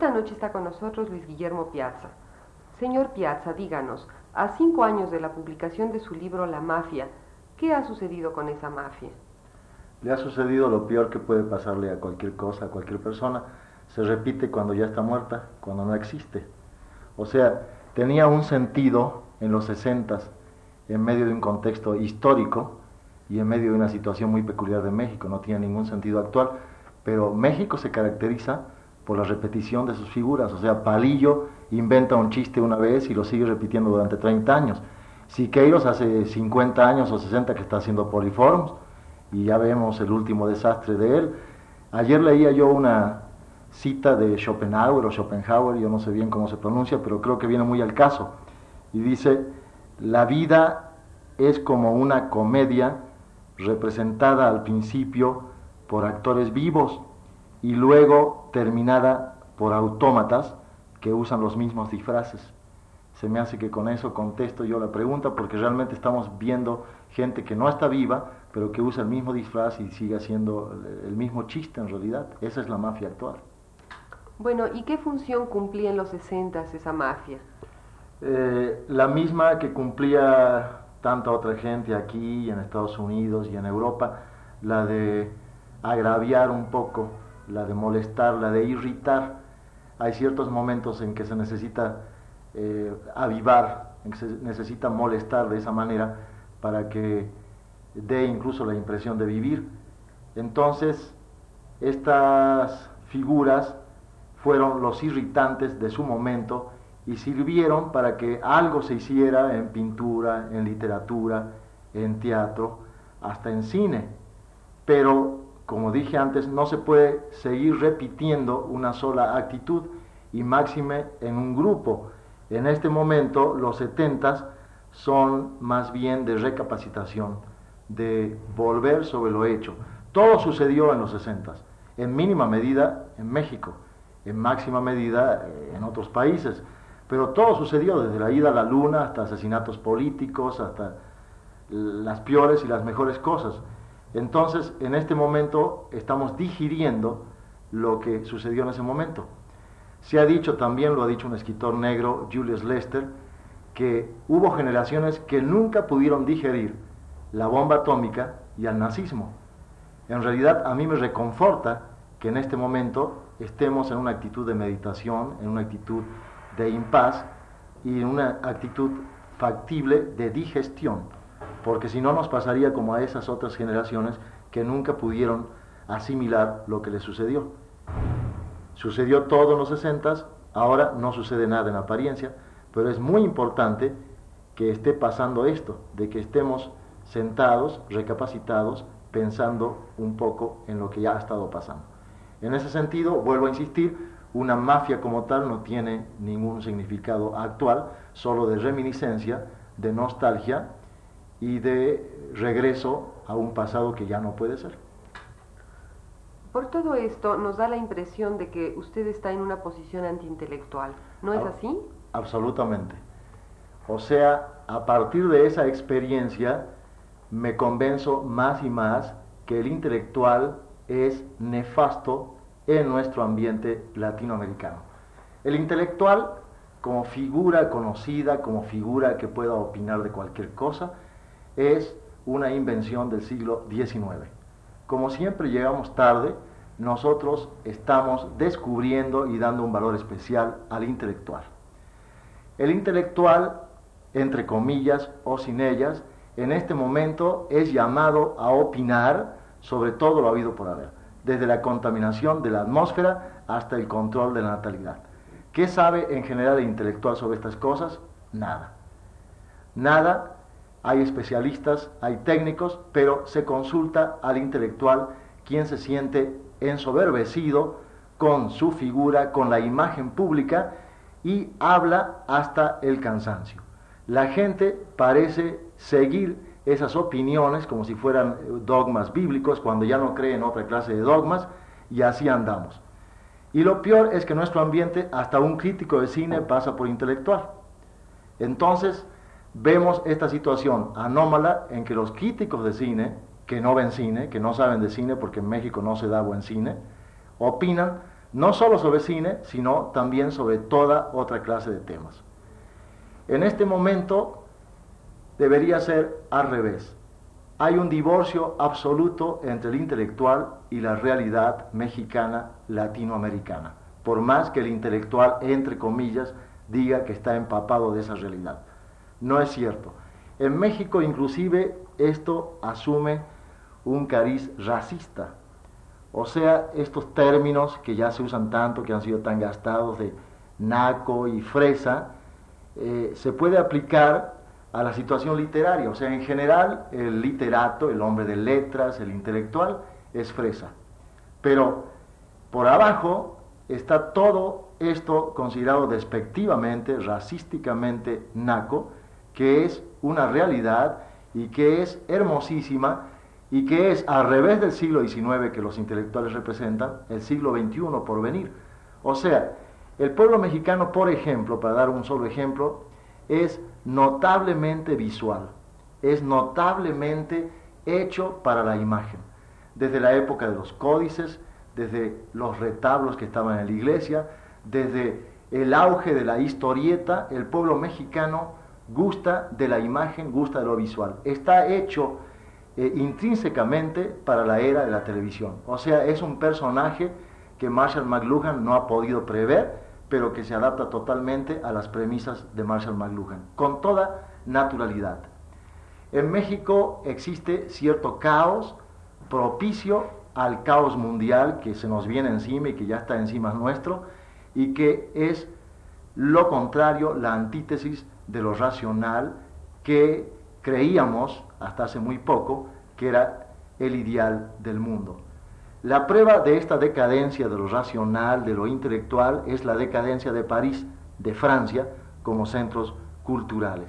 Esta noche está con nosotros Luis Guillermo Piazza. Señor Piazza, díganos, a cinco años de la publicación de su libro La Mafia, ¿qué ha sucedido con esa mafia? Le ha sucedido lo peor que puede pasarle a cualquier cosa, a cualquier persona. Se repite cuando ya está muerta, cuando no existe. O sea, tenía un sentido en los sesentas, en medio de un contexto histórico y en medio de una situación muy peculiar de México. No tiene ningún sentido actual, pero México se caracteriza por la repetición de sus figuras. O sea, Palillo inventa un chiste una vez y lo sigue repitiendo durante 30 años. Siqueiros hace 50 años o 60 que está haciendo poliforms y ya vemos el último desastre de él. Ayer leía yo una cita de Schopenhauer o Schopenhauer, yo no sé bien cómo se pronuncia, pero creo que viene muy al caso. Y dice, la vida es como una comedia representada al principio por actores vivos y luego terminada por autómatas que usan los mismos disfraces. Se me hace que con eso contesto yo la pregunta porque realmente estamos viendo gente que no está viva, pero que usa el mismo disfraz y sigue haciendo el mismo chiste en realidad. Esa es la mafia actual. Bueno, ¿y qué función cumplía en los 60 esa mafia? Eh, la misma que cumplía tanta otra gente aquí y en Estados Unidos y en Europa, la de agraviar un poco, la de molestar, la de irritar. Hay ciertos momentos en que se necesita eh, avivar, en que se necesita molestar de esa manera para que dé incluso la impresión de vivir. Entonces, estas figuras fueron los irritantes de su momento y sirvieron para que algo se hiciera en pintura, en literatura, en teatro, hasta en cine. Pero, como dije antes, no se puede seguir repitiendo una sola actitud y máxime en un grupo. En este momento, los setentas son más bien de recapacitación, de volver sobre lo hecho. Todo sucedió en los sesentas, en mínima medida en México, en máxima medida eh, en otros países, pero todo sucedió desde la ida a la luna hasta asesinatos políticos, hasta las peores y las mejores cosas. Entonces, en este momento estamos digiriendo lo que sucedió en ese momento. Se ha dicho también, lo ha dicho un escritor negro, Julius Lester, que hubo generaciones que nunca pudieron digerir la bomba atómica y al nazismo. En realidad a mí me reconforta que en este momento estemos en una actitud de meditación, en una actitud de impas y en una actitud factible de digestión, porque si no nos pasaría como a esas otras generaciones que nunca pudieron asimilar lo que les sucedió. Sucedió todo en los 60, ahora no sucede nada en apariencia, pero es muy importante que esté pasando esto, de que estemos sentados, recapacitados, pensando un poco en lo que ya ha estado pasando. En ese sentido, vuelvo a insistir, una mafia como tal no tiene ningún significado actual, solo de reminiscencia, de nostalgia y de regreso a un pasado que ya no puede ser. Por todo esto nos da la impresión de que usted está en una posición antiintelectual. ¿No es así? Absolutamente. O sea, a partir de esa experiencia me convenzo más y más que el intelectual es nefasto en nuestro ambiente latinoamericano. El intelectual, como figura conocida, como figura que pueda opinar de cualquier cosa, es una invención del siglo XIX. Como siempre llegamos tarde, nosotros estamos descubriendo y dando un valor especial al intelectual. El intelectual, entre comillas o sin ellas, en este momento es llamado a opinar sobre todo lo habido por haber. desde la contaminación de la atmósfera hasta el control de la natalidad. ¿Qué sabe en general el intelectual sobre estas cosas? Nada. Nada, hay especialistas, hay técnicos, pero se consulta al intelectual quien se siente ensoberbecido con su figura, con la imagen pública y habla hasta el cansancio. La gente parece seguir esas opiniones como si fueran dogmas bíblicos cuando ya no cree en otra clase de dogmas y así andamos. Y lo peor es que nuestro ambiente, hasta un crítico de cine pasa por intelectual. Entonces, vemos esta situación anómala en que los críticos de cine, que no ven cine, que no saben de cine porque en México no se da buen cine, opinan no solo sobre cine, sino también sobre toda otra clase de temas. En este momento debería ser al revés. Hay un divorcio absoluto entre el intelectual y la realidad mexicana latinoamericana, por más que el intelectual, entre comillas, diga que está empapado de esa realidad. No es cierto. En México inclusive esto asume un cariz racista. O sea, estos términos que ya se usan tanto, que han sido tan gastados de naco y fresa, eh, se puede aplicar a la situación literaria. O sea, en general el literato, el hombre de letras, el intelectual, es fresa. Pero por abajo está todo esto considerado despectivamente, racísticamente naco, que es una realidad y que es hermosísima y que es al revés del siglo XIX que los intelectuales representan, el siglo XXI por venir. O sea, el pueblo mexicano, por ejemplo, para dar un solo ejemplo, es notablemente visual, es notablemente hecho para la imagen. Desde la época de los códices, desde los retablos que estaban en la iglesia, desde el auge de la historieta, el pueblo mexicano gusta de la imagen, gusta de lo visual. Está hecho eh, intrínsecamente para la era de la televisión. O sea, es un personaje que Marshall McLuhan no ha podido prever, pero que se adapta totalmente a las premisas de Marshall McLuhan, con toda naturalidad. En México existe cierto caos propicio al caos mundial que se nos viene encima y que ya está encima nuestro, y que es lo contrario, la antítesis de lo racional que creíamos hasta hace muy poco que era el ideal del mundo. La prueba de esta decadencia de lo racional, de lo intelectual, es la decadencia de París, de Francia, como centros culturales.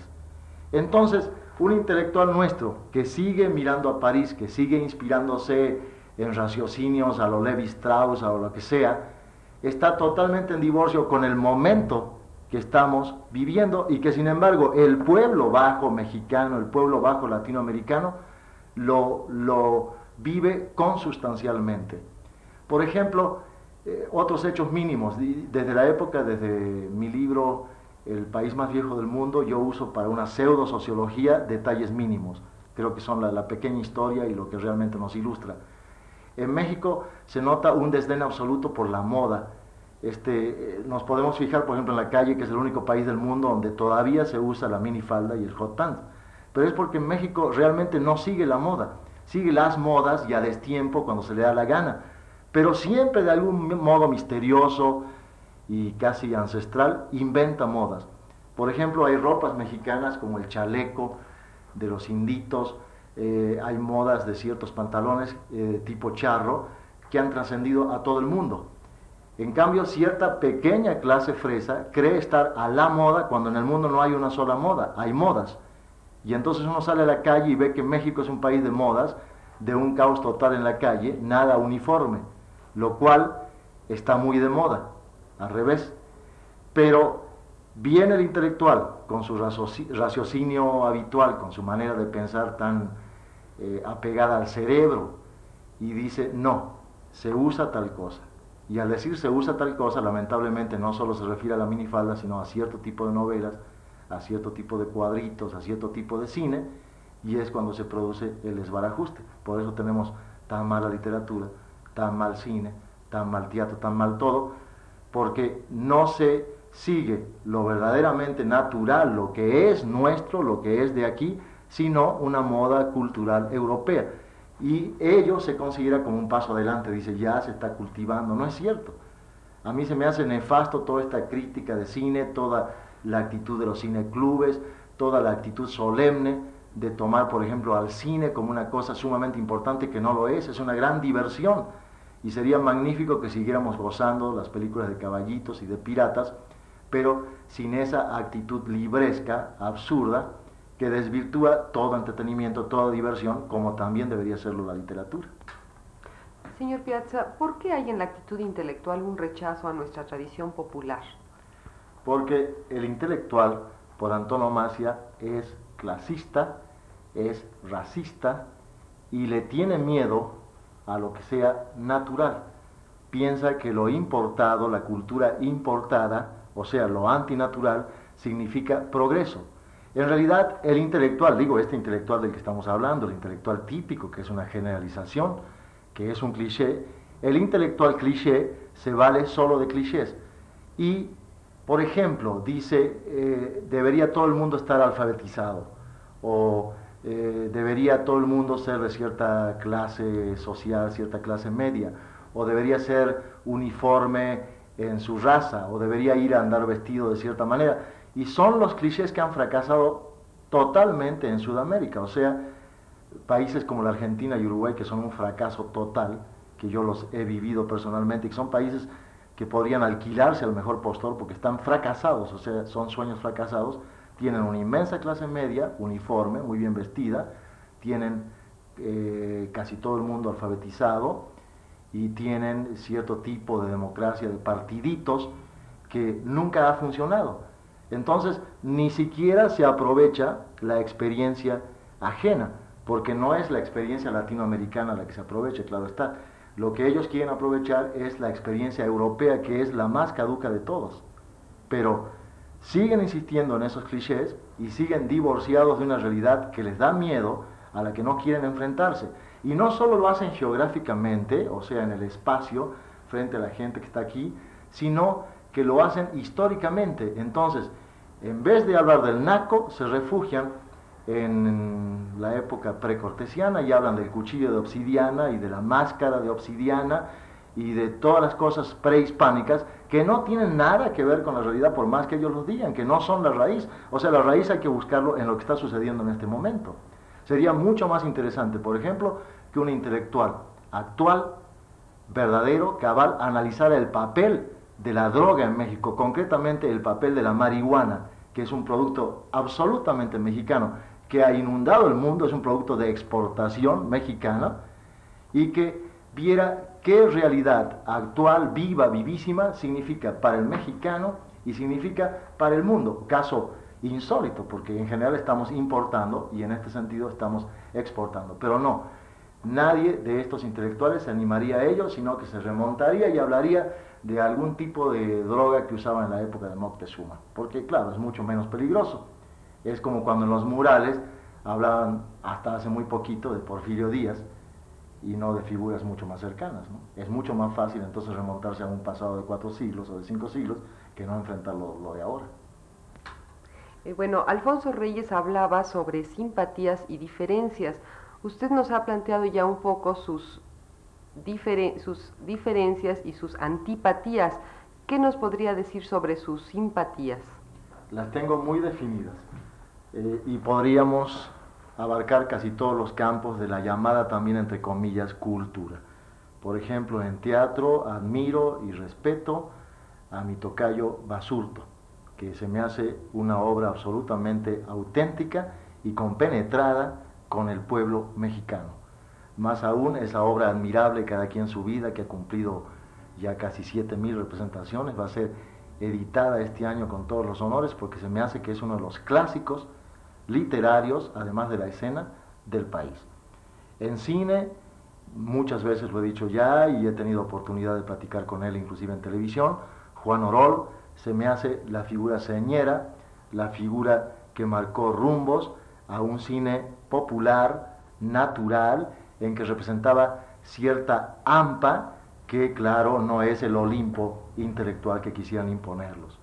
Entonces, un intelectual nuestro que sigue mirando a París, que sigue inspirándose en raciocinios a lo Levi Strauss, a lo que sea, está totalmente en divorcio con el momento que estamos viviendo y que sin embargo el pueblo bajo mexicano, el pueblo bajo latinoamericano, lo, lo vive consustancialmente. Por ejemplo, eh, otros hechos mínimos, desde la época, desde mi libro El país más viejo del mundo, yo uso para una pseudo sociología detalles mínimos. Creo que son la, la pequeña historia y lo que realmente nos ilustra. En México se nota un desdén absoluto por la moda este, eh, nos podemos fijar, por ejemplo, en la calle, que es el único país del mundo donde todavía se usa la minifalda y el hot pants. Pero es porque en México realmente no sigue la moda. Sigue las modas y a destiempo cuando se le da la gana. Pero siempre de algún modo misterioso y casi ancestral inventa modas. Por ejemplo, hay ropas mexicanas como el chaleco de los inditos, eh, hay modas de ciertos pantalones eh, tipo charro que han trascendido a todo el mundo. En cambio, cierta pequeña clase fresa cree estar a la moda cuando en el mundo no hay una sola moda, hay modas. Y entonces uno sale a la calle y ve que México es un país de modas, de un caos total en la calle, nada uniforme, lo cual está muy de moda, al revés. Pero viene el intelectual con su raciocinio habitual, con su manera de pensar tan eh, apegada al cerebro, y dice, no, se usa tal cosa. Y al decir se usa tal cosa, lamentablemente no solo se refiere a la minifalda, sino a cierto tipo de novelas, a cierto tipo de cuadritos, a cierto tipo de cine, y es cuando se produce el desbarajuste. Por eso tenemos tan mala literatura, tan mal cine, tan mal teatro, tan mal todo, porque no se sigue lo verdaderamente natural, lo que es nuestro, lo que es de aquí, sino una moda cultural europea. Y ello se considera como un paso adelante, dice, ya se está cultivando, no es cierto. A mí se me hace nefasto toda esta crítica de cine, toda la actitud de los cineclubes, toda la actitud solemne de tomar, por ejemplo, al cine como una cosa sumamente importante que no lo es, es una gran diversión. Y sería magnífico que siguiéramos gozando las películas de caballitos y de piratas, pero sin esa actitud libresca, absurda, que desvirtúa todo entretenimiento, toda diversión, como también debería serlo la literatura. Señor Piazza, ¿por qué hay en la actitud intelectual un rechazo a nuestra tradición popular? Porque el intelectual, por antonomasia, es clasista, es racista y le tiene miedo a lo que sea natural. Piensa que lo importado, la cultura importada, o sea, lo antinatural, significa progreso. En realidad, el intelectual, digo este intelectual del que estamos hablando, el intelectual típico, que es una generalización, que es un cliché, el intelectual cliché se vale solo de clichés. Y, por ejemplo, dice, eh, debería todo el mundo estar alfabetizado, o eh, debería todo el mundo ser de cierta clase social, cierta clase media, o debería ser uniforme en su raza, o debería ir a andar vestido de cierta manera y son los clichés que han fracasado totalmente en Sudamérica, o sea, países como la Argentina y Uruguay que son un fracaso total, que yo los he vivido personalmente, y que son países que podrían alquilarse al mejor postor porque están fracasados, o sea, son sueños fracasados, tienen una inmensa clase media, uniforme, muy bien vestida, tienen eh, casi todo el mundo alfabetizado y tienen cierto tipo de democracia de partiditos que nunca ha funcionado. Entonces, ni siquiera se aprovecha la experiencia ajena, porque no es la experiencia latinoamericana la que se aprovecha, claro está. Lo que ellos quieren aprovechar es la experiencia europea, que es la más caduca de todos. Pero siguen insistiendo en esos clichés y siguen divorciados de una realidad que les da miedo, a la que no quieren enfrentarse. Y no solo lo hacen geográficamente, o sea, en el espacio, frente a la gente que está aquí, sino que lo hacen históricamente. Entonces, en vez de hablar del naco, se refugian en la época precortesiana y hablan del cuchillo de obsidiana y de la máscara de obsidiana y de todas las cosas prehispánicas que no tienen nada que ver con la realidad por más que ellos lo digan, que no son la raíz. O sea, la raíz hay que buscarlo en lo que está sucediendo en este momento. Sería mucho más interesante, por ejemplo, que un intelectual actual, verdadero, cabal, analizara el papel de la droga en México, concretamente el papel de la marihuana, que es un producto absolutamente mexicano, que ha inundado el mundo, es un producto de exportación mexicana, y que viera qué realidad actual, viva, vivísima, significa para el mexicano y significa para el mundo. Caso insólito, porque en general estamos importando y en este sentido estamos exportando. Pero no, nadie de estos intelectuales se animaría a ello, sino que se remontaría y hablaría de algún tipo de droga que usaban en la época de Moctezuma, porque claro, es mucho menos peligroso. Es como cuando en los murales hablaban hasta hace muy poquito de Porfirio Díaz y no de figuras mucho más cercanas. Es mucho más fácil entonces remontarse a un pasado de cuatro siglos o de cinco siglos que no enfrentar lo, de ahora. Eh, bueno, Alfonso Reyes hablaba sobre simpatías y diferencias. Usted nos ha planteado ya un poco sus sus diferencias y sus antipatías. ¿Qué nos podría decir sobre sus simpatías? Las tengo muy definidas eh, y podríamos abarcar casi todos los campos de la llamada también entre comillas cultura. Por ejemplo, en teatro admiro y respeto a mi tocayo Basurto, que se me hace una obra absolutamente auténtica y compenetrada con el pueblo mexicano. Más aún esa obra admirable cada quien su vida, que ha cumplido ya casi 7.000 representaciones, va a ser editada este año con todos los honores porque se me hace que es uno de los clásicos literarios, además de la escena, del país. En cine, muchas veces lo he dicho ya y he tenido oportunidad de platicar con él inclusive en televisión, Juan Orol se me hace la figura señera, la figura que marcó rumbos a un cine popular, natural, en que representaba cierta AMPA, que claro no es el Olimpo intelectual que quisieran imponerlos.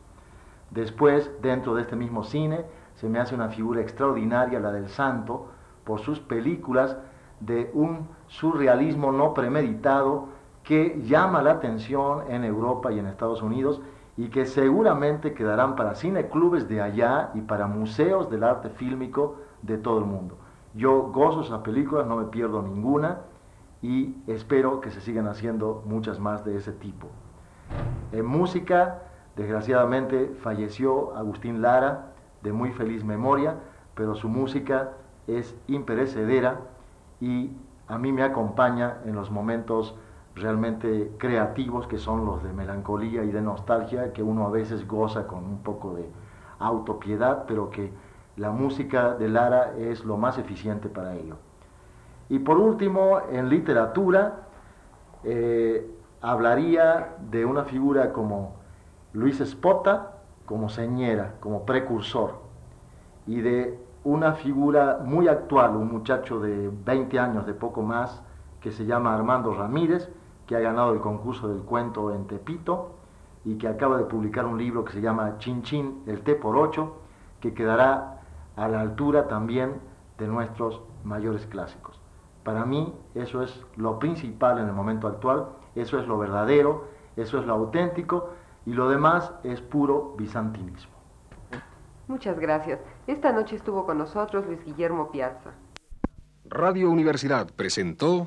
Después, dentro de este mismo cine, se me hace una figura extraordinaria, la del santo, por sus películas de un surrealismo no premeditado que llama la atención en Europa y en Estados Unidos y que seguramente quedarán para cineclubes de allá y para museos del arte fílmico de todo el mundo. Yo gozo esas películas, no me pierdo ninguna y espero que se sigan haciendo muchas más de ese tipo. En música, desgraciadamente, falleció Agustín Lara, de muy feliz memoria, pero su música es imperecedera y a mí me acompaña en los momentos realmente creativos que son los de melancolía y de nostalgia, que uno a veces goza con un poco de autopiedad, pero que la música de Lara es lo más eficiente para ello. Y por último, en literatura, eh, hablaría de una figura como Luis Espota, como señera, como precursor, y de una figura muy actual, un muchacho de 20 años, de poco más, que se llama Armando Ramírez, que ha ganado el concurso del cuento en Tepito y que acaba de publicar un libro que se llama Chin Chin, el T por 8, que quedará a la altura también de nuestros mayores clásicos. Para mí eso es lo principal en el momento actual, eso es lo verdadero, eso es lo auténtico y lo demás es puro bizantinismo. Muchas gracias. Esta noche estuvo con nosotros Luis Guillermo Piazza. Radio Universidad presentó...